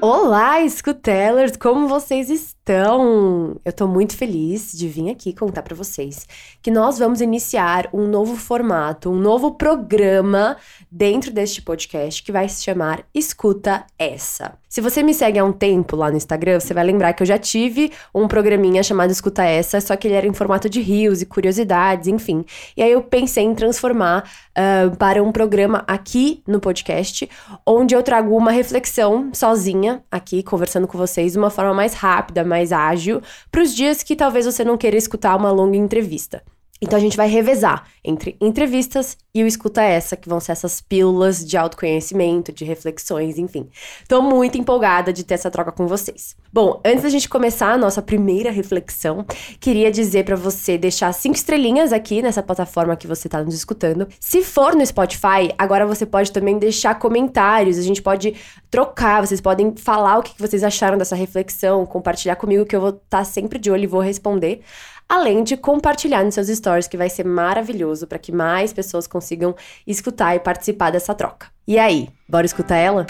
Olá, Scutellers! Como vocês estão? Eu tô muito feliz de vir aqui contar para vocês que nós vamos iniciar um novo formato, um novo programa dentro deste podcast que vai se chamar Escuta Essa. Se você me segue há um tempo lá no Instagram, você vai lembrar que eu já tive um programinha chamado Escuta Essa, só que ele era em formato de rios e curiosidades, enfim. E aí eu pensei em transformar uh, para um programa aqui no podcast, onde eu trago uma reflexão sozinha aqui, conversando com vocês de uma forma mais rápida, mais ágil, para os dias que talvez você não queira escutar uma longa entrevista. Então a gente vai revezar entre entrevistas e o escuta essa, que vão ser essas pílulas de autoconhecimento, de reflexões, enfim. Tô muito empolgada de ter essa troca com vocês. Bom, antes da gente começar a nossa primeira reflexão, queria dizer para você deixar cinco estrelinhas aqui nessa plataforma que você tá nos escutando. Se for no Spotify, agora você pode também deixar comentários, a gente pode trocar, vocês podem falar o que vocês acharam dessa reflexão, compartilhar comigo que eu vou estar tá sempre de olho e vou responder além de compartilhar nos seus stories, que vai ser maravilhoso para que mais pessoas consigam escutar e participar dessa troca. E aí, bora escutar ela?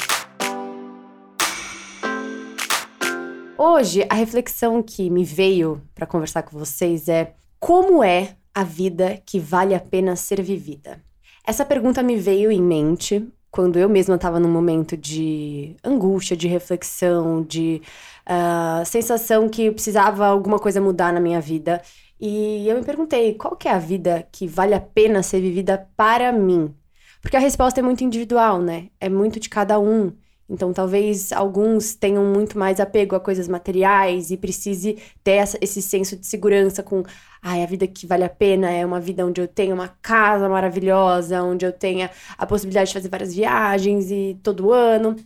Hoje, a reflexão que me veio para conversar com vocês é: como é a vida que vale a pena ser vivida? Essa pergunta me veio em mente quando eu mesma estava num momento de angústia, de reflexão, de uh, sensação que precisava alguma coisa mudar na minha vida. E eu me perguntei, qual que é a vida que vale a pena ser vivida para mim? Porque a resposta é muito individual, né? É muito de cada um. Então, talvez alguns tenham muito mais apego a coisas materiais e precise ter essa, esse senso de segurança com, ai, a vida que vale a pena é uma vida onde eu tenho uma casa maravilhosa, onde eu tenha a possibilidade de fazer várias viagens e todo ano.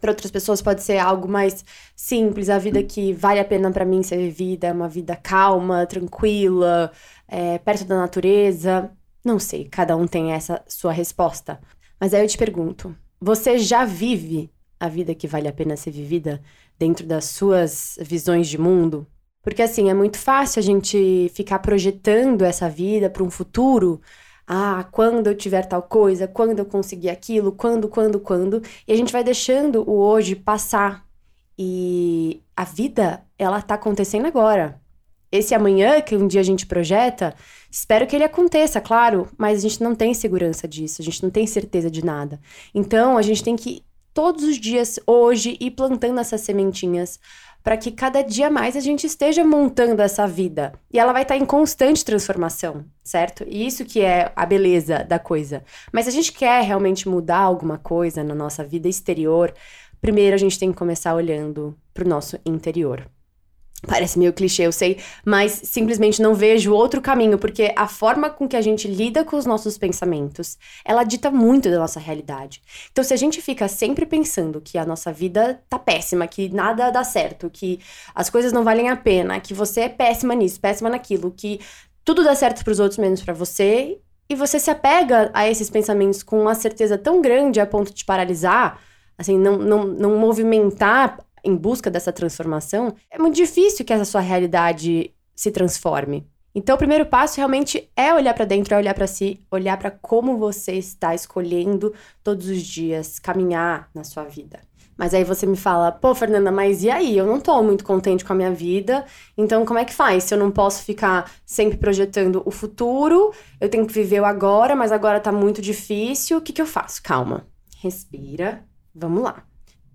Para outras pessoas pode ser algo mais simples, a vida que vale a pena para mim ser vivida, é uma vida calma, tranquila, é, perto da natureza. Não sei, cada um tem essa sua resposta. Mas aí eu te pergunto: você já vive a vida que vale a pena ser vivida dentro das suas visões de mundo? Porque assim, é muito fácil a gente ficar projetando essa vida para um futuro. Ah, quando eu tiver tal coisa, quando eu conseguir aquilo, quando, quando, quando. E a gente vai deixando o hoje passar. E a vida, ela tá acontecendo agora. Esse amanhã que um dia a gente projeta, espero que ele aconteça, claro, mas a gente não tem segurança disso, a gente não tem certeza de nada. Então, a gente tem que todos os dias, hoje, ir plantando essas sementinhas para que cada dia mais a gente esteja montando essa vida. E ela vai estar tá em constante transformação, certo? E isso que é a beleza da coisa. Mas se a gente quer realmente mudar alguma coisa na nossa vida exterior, primeiro a gente tem que começar olhando para o nosso interior. Parece meio clichê, eu sei, mas simplesmente não vejo outro caminho, porque a forma com que a gente lida com os nossos pensamentos, ela dita muito da nossa realidade. Então, se a gente fica sempre pensando que a nossa vida tá péssima, que nada dá certo, que as coisas não valem a pena, que você é péssima nisso, péssima naquilo, que tudo dá certo para os outros menos para você, e você se apega a esses pensamentos com uma certeza tão grande a ponto de paralisar, assim, não, não, não movimentar em busca dessa transformação, é muito difícil que essa sua realidade se transforme. Então, o primeiro passo realmente é olhar para dentro, é olhar para si, olhar para como você está escolhendo todos os dias caminhar na sua vida. Mas aí você me fala, pô, Fernanda, mas e aí? Eu não tô muito contente com a minha vida, então como é que faz? Se eu não posso ficar sempre projetando o futuro, eu tenho que viver o agora, mas agora tá muito difícil, o que, que eu faço? Calma, respira, vamos lá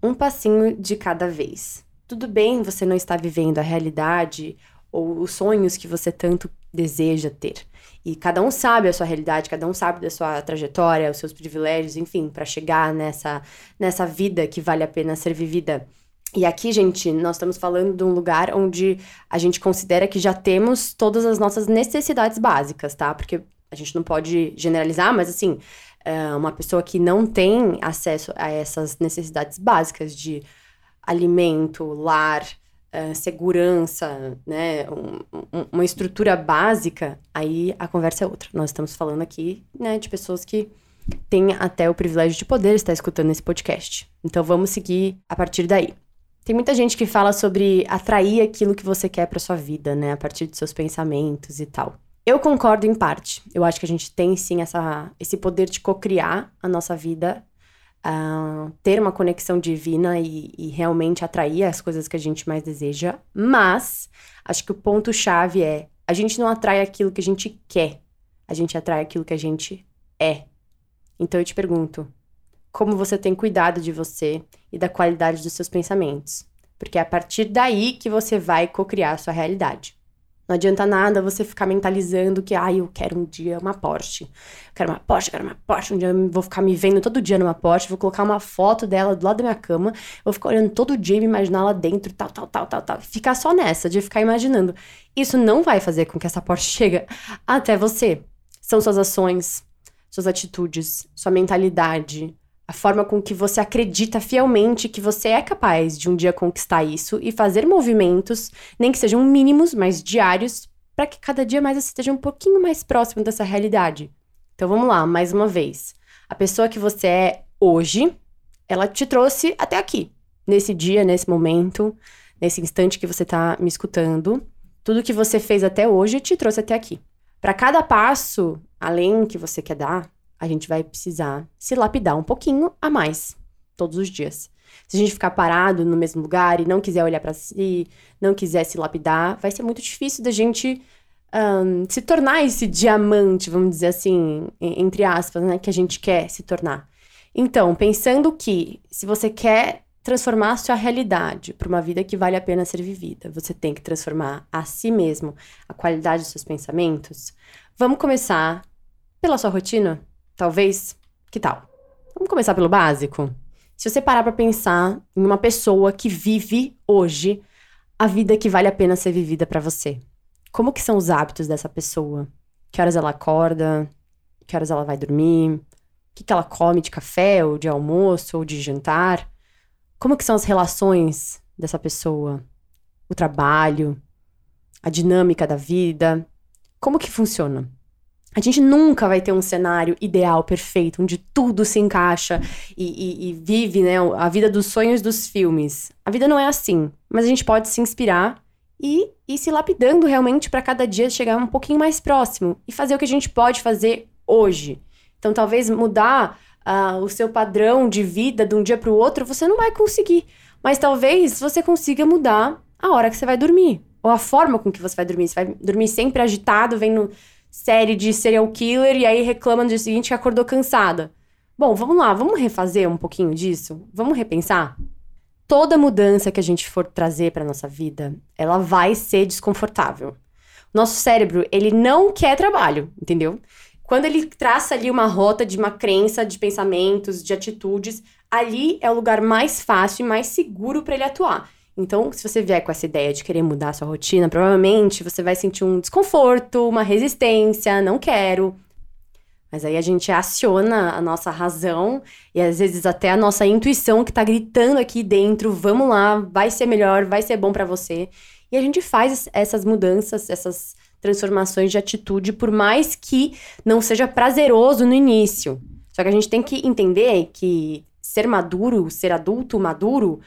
um passinho de cada vez. Tudo bem você não estar vivendo a realidade ou os sonhos que você tanto deseja ter. E cada um sabe a sua realidade, cada um sabe da sua trajetória, os seus privilégios, enfim, para chegar nessa, nessa vida que vale a pena ser vivida. E aqui, gente, nós estamos falando de um lugar onde a gente considera que já temos todas as nossas necessidades básicas, tá? Porque a gente não pode generalizar, mas assim, uh, uma pessoa que não tem acesso a essas necessidades básicas de alimento, lar, uh, segurança, né, um, um, uma estrutura básica, aí a conversa é outra. Nós estamos falando aqui, né, de pessoas que têm até o privilégio de poder estar escutando esse podcast. Então vamos seguir a partir daí. Tem muita gente que fala sobre atrair aquilo que você quer para sua vida, né, a partir de seus pensamentos e tal. Eu concordo em parte. Eu acho que a gente tem sim essa, esse poder de cocriar a nossa vida uh, ter uma conexão divina e, e realmente atrair as coisas que a gente mais deseja. Mas acho que o ponto-chave é: a gente não atrai aquilo que a gente quer, a gente atrai aquilo que a gente é. Então eu te pergunto: como você tem cuidado de você e da qualidade dos seus pensamentos? Porque é a partir daí que você vai cocriar a sua realidade. Não adianta nada você ficar mentalizando que, ah, eu quero um dia uma Porsche. Eu quero uma Porsche, eu quero uma Porsche. Um dia eu vou ficar me vendo todo dia numa Porsche, vou colocar uma foto dela do lado da minha cama, vou ficar olhando todo dia e me imaginar lá dentro, tal, tal, tal, tal, tal. Ficar só nessa, de ficar imaginando. Isso não vai fazer com que essa Porsche chegue até você. São suas ações, suas atitudes, sua mentalidade, a forma com que você acredita fielmente que você é capaz de um dia conquistar isso e fazer movimentos, nem que sejam mínimos, mas diários, para que cada dia mais você esteja um pouquinho mais próximo dessa realidade. Então vamos lá, mais uma vez. A pessoa que você é hoje, ela te trouxe até aqui, nesse dia, nesse momento, nesse instante que você está me escutando. Tudo que você fez até hoje te trouxe até aqui. Para cada passo além que você quer dar, a gente vai precisar se lapidar um pouquinho a mais todos os dias. Se a gente ficar parado no mesmo lugar e não quiser olhar para si, não quiser se lapidar, vai ser muito difícil da gente um, se tornar esse diamante, vamos dizer assim, entre aspas, né, que a gente quer se tornar. Então, pensando que se você quer transformar a sua realidade para uma vida que vale a pena ser vivida, você tem que transformar a si mesmo, a qualidade dos seus pensamentos. Vamos começar pela sua rotina? Talvez? Que tal? Vamos começar pelo básico? Se você parar para pensar em uma pessoa que vive hoje a vida que vale a pena ser vivida para você, como que são os hábitos dessa pessoa? Que horas ela acorda? Que horas ela vai dormir? O que, que ela come de café, ou de almoço, ou de jantar? Como que são as relações dessa pessoa? O trabalho? A dinâmica da vida? Como que funciona? A gente nunca vai ter um cenário ideal, perfeito, onde tudo se encaixa e, e, e, vive né, a vida dos sonhos dos filmes. A vida não é assim, mas a gente pode se inspirar e ir se lapidando realmente para cada dia chegar um pouquinho mais próximo e fazer o que a gente pode fazer hoje. Então, talvez mudar uh, o seu padrão de vida de um dia para o outro, você não vai conseguir. Mas talvez você consiga mudar a hora que você vai dormir. Ou a forma com que você vai dormir. Você vai dormir sempre agitado, vendo série de serial killer e aí reclama no dia seguinte que acordou cansada. Bom, vamos lá, vamos refazer um pouquinho disso? Vamos repensar? Toda mudança que a gente for trazer para nossa vida, ela vai ser desconfortável. Nosso cérebro, ele não quer trabalho, entendeu? Quando ele traça ali uma rota de uma crença, de pensamentos, de atitudes, ali é o lugar mais fácil e mais seguro para ele atuar. Então, se você vier com essa ideia de querer mudar a sua rotina, provavelmente você vai sentir um desconforto, uma resistência, não quero. Mas aí a gente aciona a nossa razão e às vezes até a nossa intuição que tá gritando aqui dentro, vamos lá, vai ser melhor, vai ser bom para você. E a gente faz essas mudanças, essas transformações de atitude, por mais que não seja prazeroso no início. Só que a gente tem que entender que ser maduro, ser adulto maduro,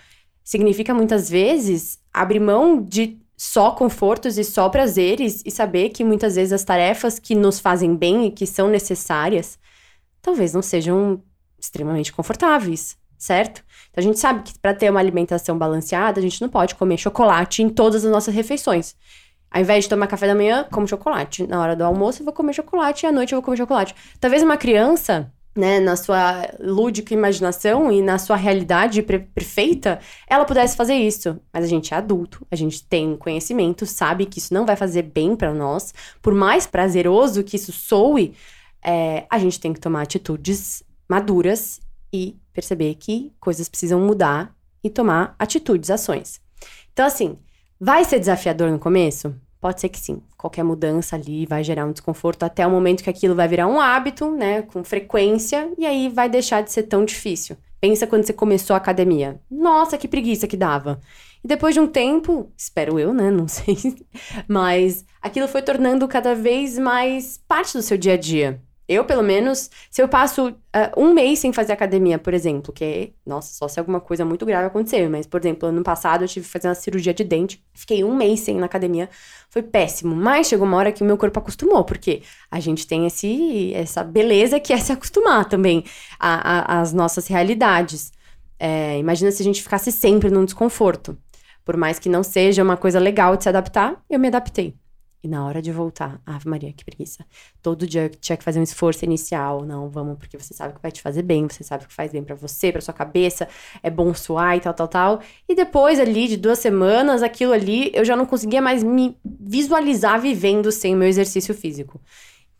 significa muitas vezes abrir mão de só confortos e só prazeres e saber que muitas vezes as tarefas que nos fazem bem e que são necessárias talvez não sejam extremamente confortáveis, certo? Então a gente sabe que para ter uma alimentação balanceada, a gente não pode comer chocolate em todas as nossas refeições. Ao invés de tomar café da manhã, como chocolate. Na hora do almoço, eu vou comer chocolate e à noite eu vou comer chocolate. Talvez uma criança né, na sua lúdica imaginação e na sua realidade perfeita, ela pudesse fazer isso. Mas a gente é adulto, a gente tem conhecimento, sabe que isso não vai fazer bem para nós. Por mais prazeroso que isso soe, é, a gente tem que tomar atitudes maduras e perceber que coisas precisam mudar e tomar atitudes, ações. Então, assim, vai ser desafiador no começo? Pode ser que sim. Qualquer mudança ali vai gerar um desconforto até o momento que aquilo vai virar um hábito, né? Com frequência, e aí vai deixar de ser tão difícil. Pensa quando você começou a academia. Nossa, que preguiça que dava. E depois de um tempo, espero eu, né? Não sei. Mas aquilo foi tornando cada vez mais parte do seu dia a dia. Eu, pelo menos, se eu passo uh, um mês sem fazer academia, por exemplo, que nossa, só se alguma coisa muito grave acontecer, mas, por exemplo, ano passado eu tive que fazer uma cirurgia de dente, fiquei um mês sem ir na academia, foi péssimo, mas chegou uma hora que o meu corpo acostumou, porque a gente tem esse, essa beleza que é se acostumar também às nossas realidades. É, imagina se a gente ficasse sempre num desconforto. Por mais que não seja uma coisa legal de se adaptar, eu me adaptei. E na hora de voltar, Ave Maria, que preguiça. Todo dia tinha que fazer um esforço inicial. Não, vamos, porque você sabe que vai te fazer bem, você sabe que faz bem para você, para sua cabeça, é bom suar e tal, tal, tal. E depois ali de duas semanas, aquilo ali, eu já não conseguia mais me visualizar vivendo sem o meu exercício físico.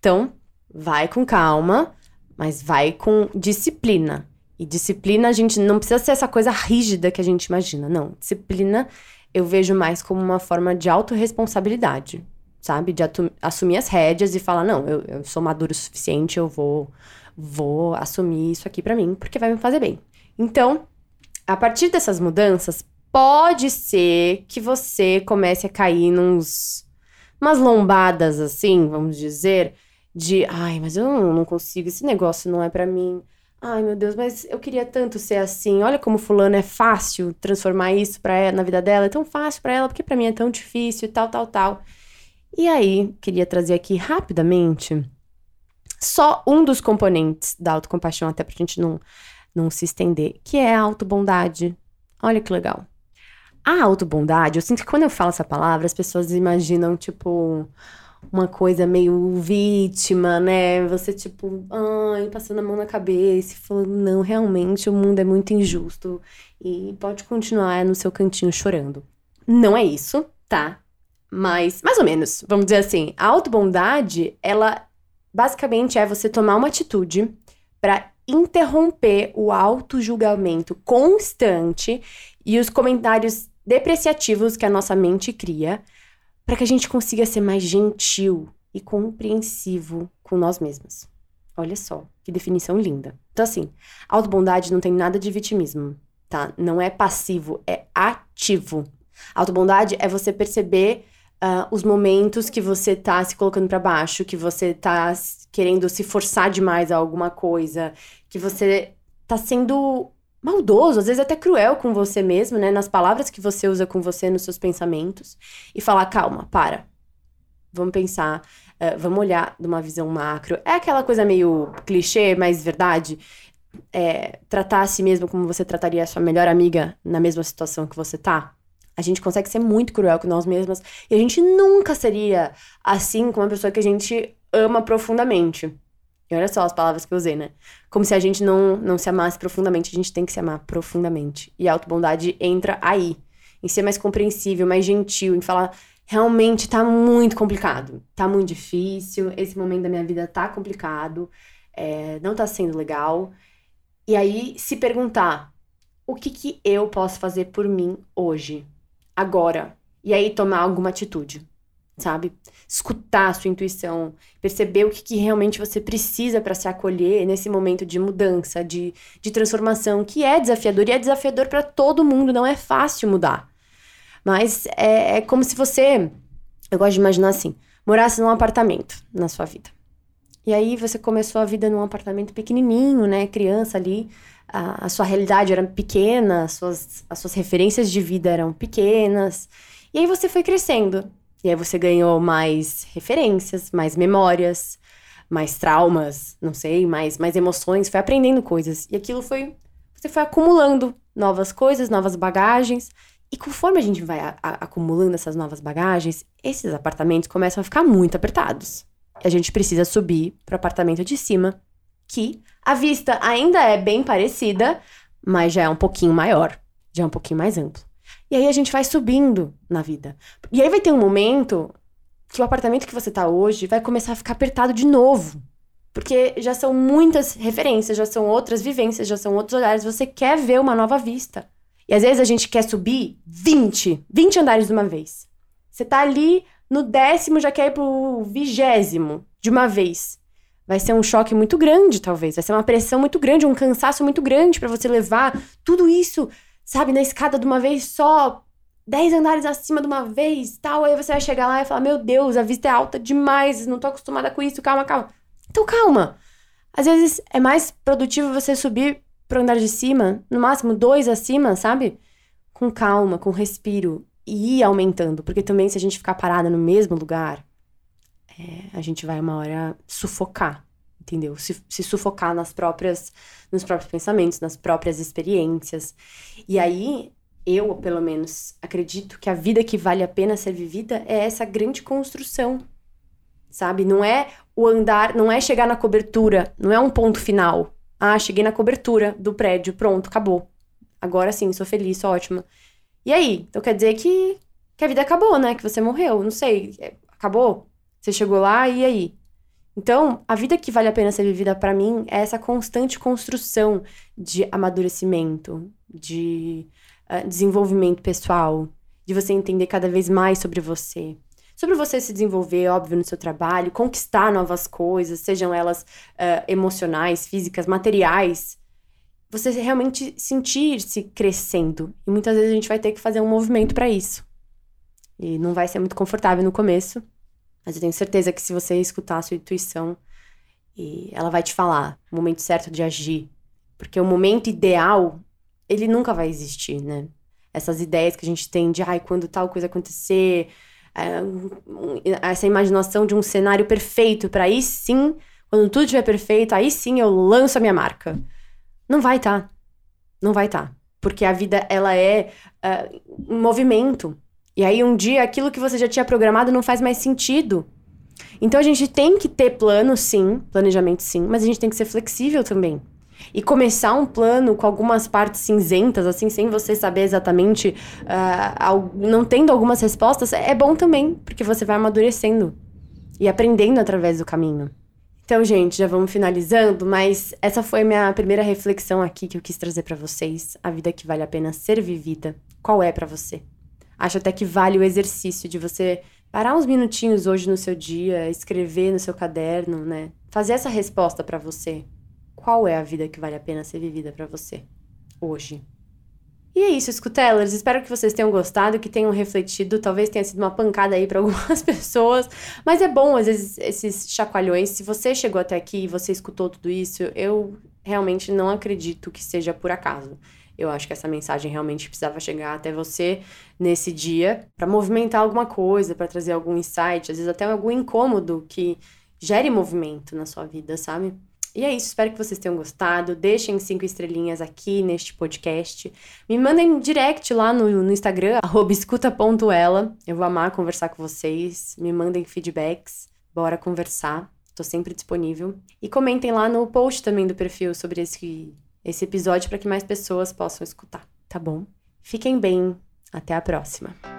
Então, vai com calma, mas vai com disciplina. E disciplina, a gente não precisa ser essa coisa rígida que a gente imagina. Não, disciplina eu vejo mais como uma forma de autorresponsabilidade sabe? De assumir as rédeas e falar: não, eu, eu sou maduro o suficiente, eu vou, vou assumir isso aqui para mim, porque vai me fazer bem. Então, a partir dessas mudanças, pode ser que você comece a cair nos umas lombadas assim, vamos dizer, de ai, mas eu não consigo, esse negócio não é para mim. Ai, meu Deus, mas eu queria tanto ser assim. Olha como fulano é fácil transformar isso para na vida dela, é tão fácil para ela, porque para mim é tão difícil, tal, tal, tal. E aí, queria trazer aqui rapidamente só um dos componentes da autocompaixão, até pra gente não, não se estender, que é a autobondade. Olha que legal. A autobondade, eu sinto que quando eu falo essa palavra, as pessoas imaginam, tipo, uma coisa meio vítima, né? Você, tipo, ai, passando a mão na cabeça e falando, não, realmente o mundo é muito injusto e pode continuar no seu cantinho chorando. Não é isso, tá? Mas, mais ou menos, vamos dizer assim, a autobondade, ela basicamente é você tomar uma atitude para interromper o auto-julgamento constante e os comentários depreciativos que a nossa mente cria, para que a gente consiga ser mais gentil e compreensivo com nós mesmos. Olha só, que definição linda. Então, assim, autobondade não tem nada de vitimismo, tá? Não é passivo, é ativo. Autobondade é você perceber uh, os momentos que você tá se colocando para baixo, que você tá querendo se forçar demais a alguma coisa, que você tá sendo maldoso, às vezes até cruel com você mesmo, né? Nas palavras que você usa com você, nos seus pensamentos. E falar, calma, para. Vamos pensar, uh, vamos olhar de uma visão macro. É aquela coisa meio clichê, mas verdade. É, tratar a si mesmo como você trataria a sua melhor amiga na mesma situação que você tá. A gente consegue ser muito cruel com nós mesmas e a gente nunca seria assim com uma pessoa que a gente ama profundamente. E olha só as palavras que eu usei, né? Como se a gente não, não se amasse profundamente, a gente tem que se amar profundamente. E a autobondade entra aí, em ser mais compreensível, mais gentil, em falar realmente tá muito complicado, tá muito difícil, esse momento da minha vida tá complicado, é, não tá sendo legal. E aí se perguntar: o que, que eu posso fazer por mim hoje? Agora. E aí tomar alguma atitude, sabe? Escutar a sua intuição, perceber o que, que realmente você precisa para se acolher nesse momento de mudança, de, de transformação, que é desafiador e é desafiador para todo mundo, não é fácil mudar. Mas é, é como se você, eu gosto de imaginar assim, morasse num apartamento na sua vida. E aí você começou a vida num apartamento pequenininho, né? Criança ali, a, a sua realidade era pequena, as suas, as suas referências de vida eram pequenas. E aí você foi crescendo. E aí você ganhou mais referências, mais memórias, mais traumas, não sei, mais, mais emoções, foi aprendendo coisas. E aquilo foi. Você foi acumulando novas coisas, novas bagagens. E conforme a gente vai a, a, acumulando essas novas bagagens, esses apartamentos começam a ficar muito apertados. A gente precisa subir para o apartamento de cima que a vista ainda é bem parecida, mas já é um pouquinho maior, já é um pouquinho mais amplo. E aí a gente vai subindo na vida. E aí vai ter um momento que o apartamento que você tá hoje vai começar a ficar apertado de novo. Porque já são muitas referências, já são outras vivências, já são outros olhares. Você quer ver uma nova vista. E às vezes a gente quer subir 20, 20 andares de uma vez. Você tá ali no décimo, já quer ir pro vigésimo de uma vez vai ser um choque muito grande, talvez. Vai ser uma pressão muito grande, um cansaço muito grande para você levar tudo isso, sabe, na escada de uma vez só, dez andares acima de uma vez, tal. Aí você vai chegar lá e falar: Meu Deus, a vista é alta demais, não tô acostumada com isso, calma, calma. Então calma. Às vezes é mais produtivo você subir pro andar de cima, no máximo dois acima, sabe? Com calma, com respiro e ir aumentando, porque também se a gente ficar parada no mesmo lugar, é, a gente vai uma hora sufocar, entendeu? Se, se sufocar nas próprias, nos próprios pensamentos, nas próprias experiências. E aí eu, pelo menos, acredito que a vida que vale a pena ser vivida é essa grande construção, sabe? Não é o andar, não é chegar na cobertura, não é um ponto final. Ah, cheguei na cobertura do prédio, pronto, acabou. Agora sim, sou feliz, sou ótima. E aí? Então quer dizer que, que a vida acabou, né? Que você morreu, não sei. É, acabou? Você chegou lá e aí? Então, a vida que vale a pena ser vivida para mim é essa constante construção de amadurecimento, de uh, desenvolvimento pessoal, de você entender cada vez mais sobre você. Sobre você se desenvolver, óbvio, no seu trabalho, conquistar novas coisas, sejam elas uh, emocionais, físicas, materiais. Você realmente sentir-se crescendo. E muitas vezes a gente vai ter que fazer um movimento para isso. E não vai ser muito confortável no começo, mas eu tenho certeza que se você escutar a sua intuição, e ela vai te falar o momento certo de agir. Porque o momento ideal ele nunca vai existir, né? Essas ideias que a gente tem de, ai, quando tal coisa acontecer, é, essa imaginação de um cenário perfeito para aí sim, quando tudo estiver perfeito, aí sim eu lanço a minha marca. Não vai tá. Não vai tá. Porque a vida, ela é uh, um movimento. E aí um dia aquilo que você já tinha programado não faz mais sentido. Então a gente tem que ter plano, sim, planejamento, sim, mas a gente tem que ser flexível também. E começar um plano com algumas partes cinzentas, assim, sem você saber exatamente, uh, não tendo algumas respostas, é bom também, porque você vai amadurecendo e aprendendo através do caminho. Então, gente, já vamos finalizando, mas essa foi minha primeira reflexão aqui que eu quis trazer para vocês. A vida que vale a pena ser vivida. Qual é para você? Acho até que vale o exercício de você parar uns minutinhos hoje no seu dia, escrever no seu caderno, né? Fazer essa resposta para você qual é a vida que vale a pena ser vivida para você hoje. E é isso, escutelers. Espero que vocês tenham gostado, que tenham refletido. Talvez tenha sido uma pancada aí para algumas pessoas, mas é bom às vezes esses chacoalhões. Se você chegou até aqui e você escutou tudo isso, eu realmente não acredito que seja por acaso. Eu acho que essa mensagem realmente precisava chegar até você nesse dia para movimentar alguma coisa, para trazer algum insight, às vezes até algum incômodo que gere movimento na sua vida, sabe? E é isso, espero que vocês tenham gostado. Deixem cinco estrelinhas aqui neste podcast. Me mandem direct lá no, no Instagram, escuta.ela. Eu vou amar conversar com vocês. Me mandem feedbacks. Bora conversar. Tô sempre disponível. E comentem lá no post também do perfil sobre esse, esse episódio para que mais pessoas possam escutar, tá bom? Fiquem bem. Até a próxima.